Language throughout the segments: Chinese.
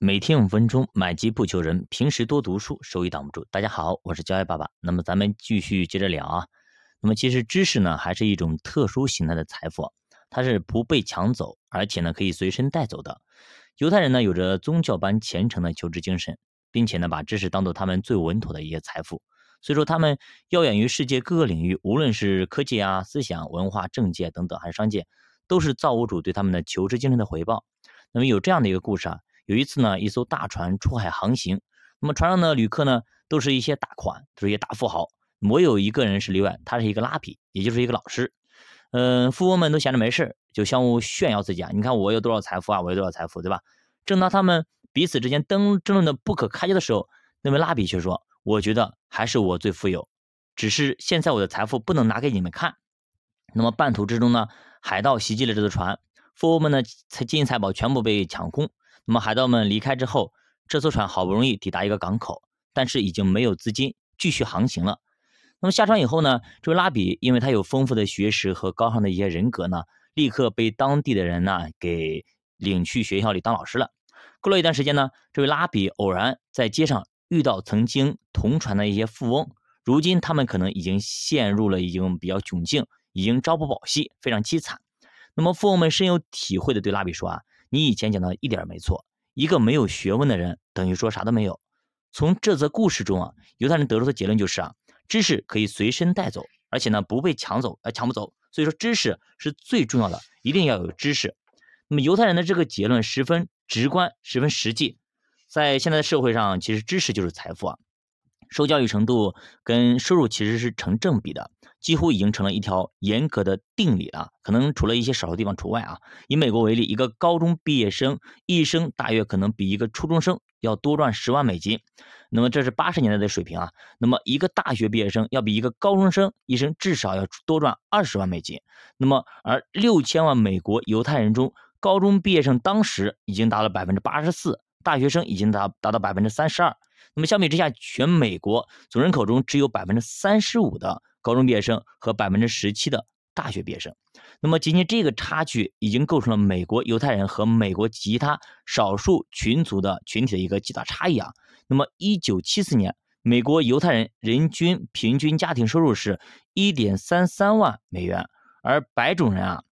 每天五分钟，买机不求人。平时多读书，收益挡不住。大家好，我是教爱爸爸。那么咱们继续接着聊啊。那么其实知识呢，还是一种特殊形态的财富，它是不被抢走，而且呢可以随身带走的。犹太人呢有着宗教般虔诚的求知精神，并且呢把知识当做他们最稳妥的一些财富。所以说他们耀眼于世界各个领域，无论是科技啊、思想、文化、政界等等，还是商界，都是造物主对他们的求知精神的回报。那么有这样的一个故事啊。有一次呢，一艘大船出海航行，那么船上的旅客呢，都是一些大款，都是一些大富豪，我有一个人是例外，他是一个拉比，也就是一个老师。嗯，富翁们都闲着没事就相互炫耀自己啊，你看我有多少财富啊，我有多少财富，对吧？正当他们彼此之间争争论的不可开交的时候，那位拉比却说：“我觉得还是我最富有，只是现在我的财富不能拿给你们看。”那么半途之中呢，海盗袭击了这艘船，富翁们的金银财宝全部被抢空。那么海盗们离开之后，这艘船好不容易抵达一个港口，但是已经没有资金继续航行了。那么下船以后呢，这位拉比因为他有丰富的学识和高尚的一些人格呢，立刻被当地的人呢给领去学校里当老师了。过了一段时间呢，这位拉比偶然在街上遇到曾经同船的一些富翁，如今他们可能已经陷入了已经比较窘境，已经朝不保夕，非常凄惨。那么富翁们深有体会的对拉比说啊。你以前讲的一点没错，一个没有学问的人等于说啥都没有。从这则故事中啊，犹太人得出的结论就是啊，知识可以随身带走，而且呢不被抢走，呃抢不走。所以说知识是最重要的，一定要有知识。那么犹太人的这个结论十分直观，十分实际。在现在的社会上，其实知识就是财富啊。受教育程度跟收入其实是成正比的。几乎已经成了一条严格的定理了，可能除了一些少数地方除外啊。以美国为例，一个高中毕业生一生大约可能比一个初中生要多赚十万美金，那么这是八十年代的水平啊。那么一个大学毕业生要比一个高中生一生至少要多赚二十万美金。那么而六千万美国犹太人中，高中毕业生当时已经达到百分之八十四，大学生已经达达到百分之三十二。那么相比之下，全美国总人口中只有百分之三十五的。高中毕业生和百分之十七的大学毕业生，那么仅仅这个差距已经构成了美国犹太人和美国其他少数群族的群体的一个极大差异啊。那么，一九七四年，美国犹太人人均平均家庭收入是一点三三万美元，而白种人啊，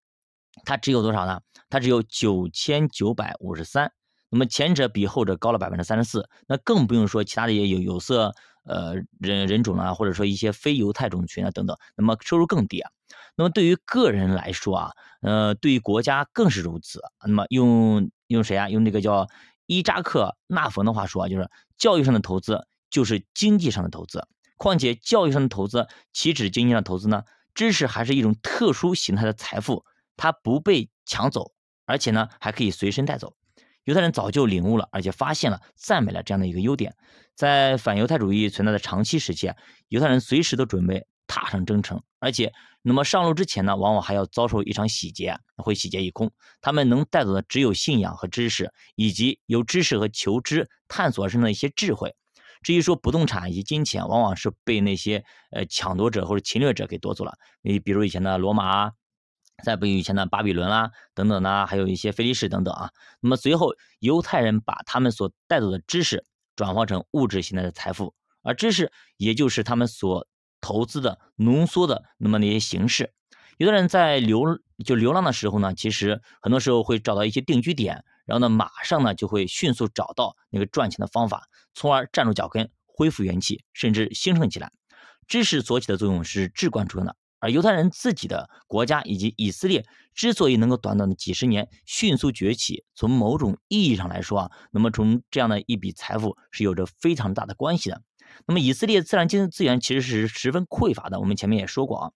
他只有多少呢？他只有九千九百五十三。那么前者比后者高了百分之三十四，那更不用说其他的也有有色呃人人种啊，或者说一些非犹太种群啊等等，那么收入更低啊。那么对于个人来说啊，呃，对于国家更是如此。那么用用谁啊？用那个叫伊扎克纳冯的话说啊，就是教育上的投资就是经济上的投资。况且教育上的投资岂止经济上的投资呢？知识还是一种特殊形态的财富，它不被抢走，而且呢还可以随身带走。犹太人早就领悟了，而且发现了、赞美了这样的一个优点。在反犹太主义存在的长期时期，犹太人随时都准备踏上征程，而且那么上路之前呢，往往还要遭受一场洗劫，会洗劫一空。他们能带走的只有信仰和知识，以及由知识和求知探索而生的一些智慧。至于说不动产以及金钱，往往是被那些呃抢夺者或者侵略者给夺走了。你比如以前的罗马。再不以前的巴比伦啦等等呢，还有一些菲利士等等啊。那么随后犹太人把他们所带走的知识转化成物质形态的财富，而知识也就是他们所投资的浓缩的那么那些形式。有的人在流就流浪的时候呢，其实很多时候会找到一些定居点，然后呢马上呢就会迅速找到那个赚钱的方法，从而站住脚跟，恢复元气，甚至兴盛起来。知识所起的作用是至关重要的。而犹太人自己的国家以及以色列之所以能够短短的几十年迅速崛起，从某种意义上来说啊，那么从这样的一笔财富是有着非常大的关系的。那么以色列自然经济资源其实是十分匮乏的，我们前面也说过啊，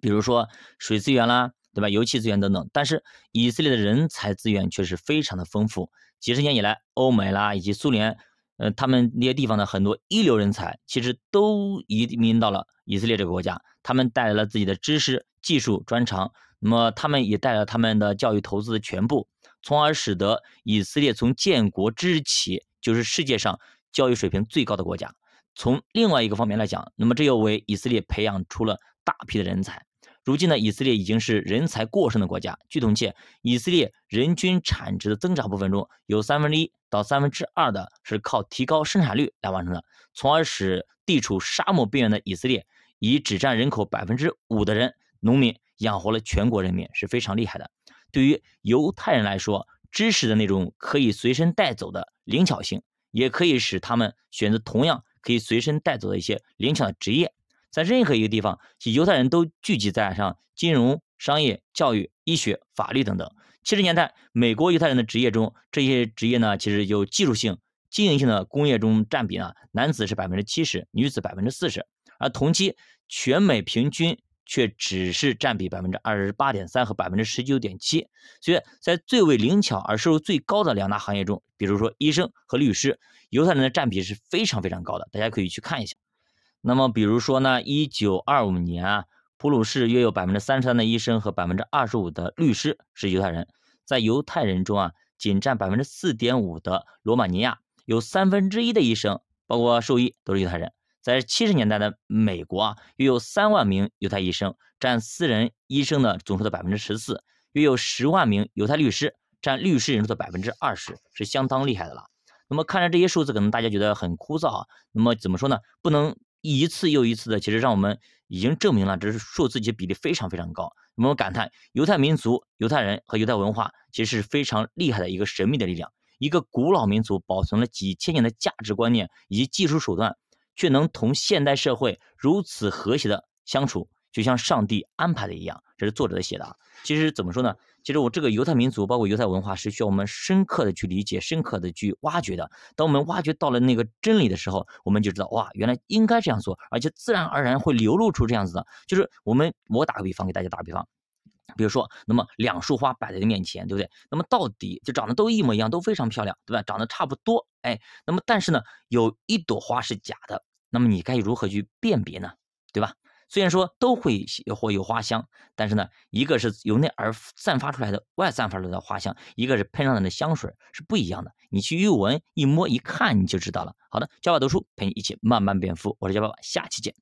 比如说水资源啦，对吧？油气资源等等。但是以色列的人才资源却是非常的丰富。几十年以来，欧美啦以及苏联，呃，他们那些地方的很多一流人才，其实都移民到了以色列这个国家。他们带来了自己的知识、技术专长，那么他们也带来了他们的教育投资的全部，从而使得以色列从建国之日起就是世界上教育水平最高的国家。从另外一个方面来讲，那么这又为以色列培养出了大批的人才。如今呢，以色列已经是人才过剩的国家。据统计，以色列人均产值的增长部分中有三分之一到三分之二的是靠提高生产率来完成的，从而使地处沙漠边缘的以色列以只占人口百分之五的人农民养活了全国人民，是非常厉害的。对于犹太人来说，知识的那种可以随身带走的灵巧性，也可以使他们选择同样可以随身带走的一些灵巧的职业。在任何一个地方，其犹太人都聚集在上金融、商业、教育、医学、法律等等。七十年代，美国犹太人的职业中，这些职业呢，其实有技术性、经营性的工业中占比呢，男子是百分之七十，女子百分之四十，而同期全美平均却只是占比百分之二十八点三和百分之十九点七。所以在最为灵巧而收入最高的两大行业中，比如说医生和律师，犹太人的占比是非常非常高的，大家可以去看一下。那么，比如说呢，一九二五年啊，普鲁士约有百分之三十三的医生和百分之二十五的律师是犹太人。在犹太人中啊，仅占百分之四点五的罗马尼亚有三分之一的医生，包括兽医都是犹太人。在七十年代的美国啊，约有三万名犹太医生，占私人医生的总数的百分之十四；约有十万名犹太律师，占律师人数的百分之二十，是相当厉害的了。那么看着这些数字，可能大家觉得很枯燥啊。那么怎么说呢？不能。一次又一次的，其实让我们已经证明了，这是数字级比例非常非常高。我们感叹犹太民族、犹太人和犹太文化其实是非常厉害的一个神秘的力量。一个古老民族保存了几千年的价值观念以及技术手段，却能同现代社会如此和谐的相处，就像上帝安排的一样。这是作者写的。其实怎么说呢？其实我这个犹太民族，包括犹太文化，是需要我们深刻的去理解、深刻的去挖掘的。当我们挖掘到了那个真理的时候，我们就知道，哇，原来应该这样做，而且自然而然会流露出这样子的。就是我们，我打个比方，给大家打个比方，比如说，那么两束花摆在你面前，对不对？那么到底就长得都一模一样，都非常漂亮，对吧？长得差不多，哎，那么但是呢，有一朵花是假的，那么你该如何去辨别呢？虽然说都会或有花香，但是呢，一个是由内而散发出来的外散发出来的花香，一个是喷上来的香水是不一样的。你去一闻、一摸、一看，你就知道了。好的，教爸读书陪你一起慢慢变富，我是教爸爸，下期见。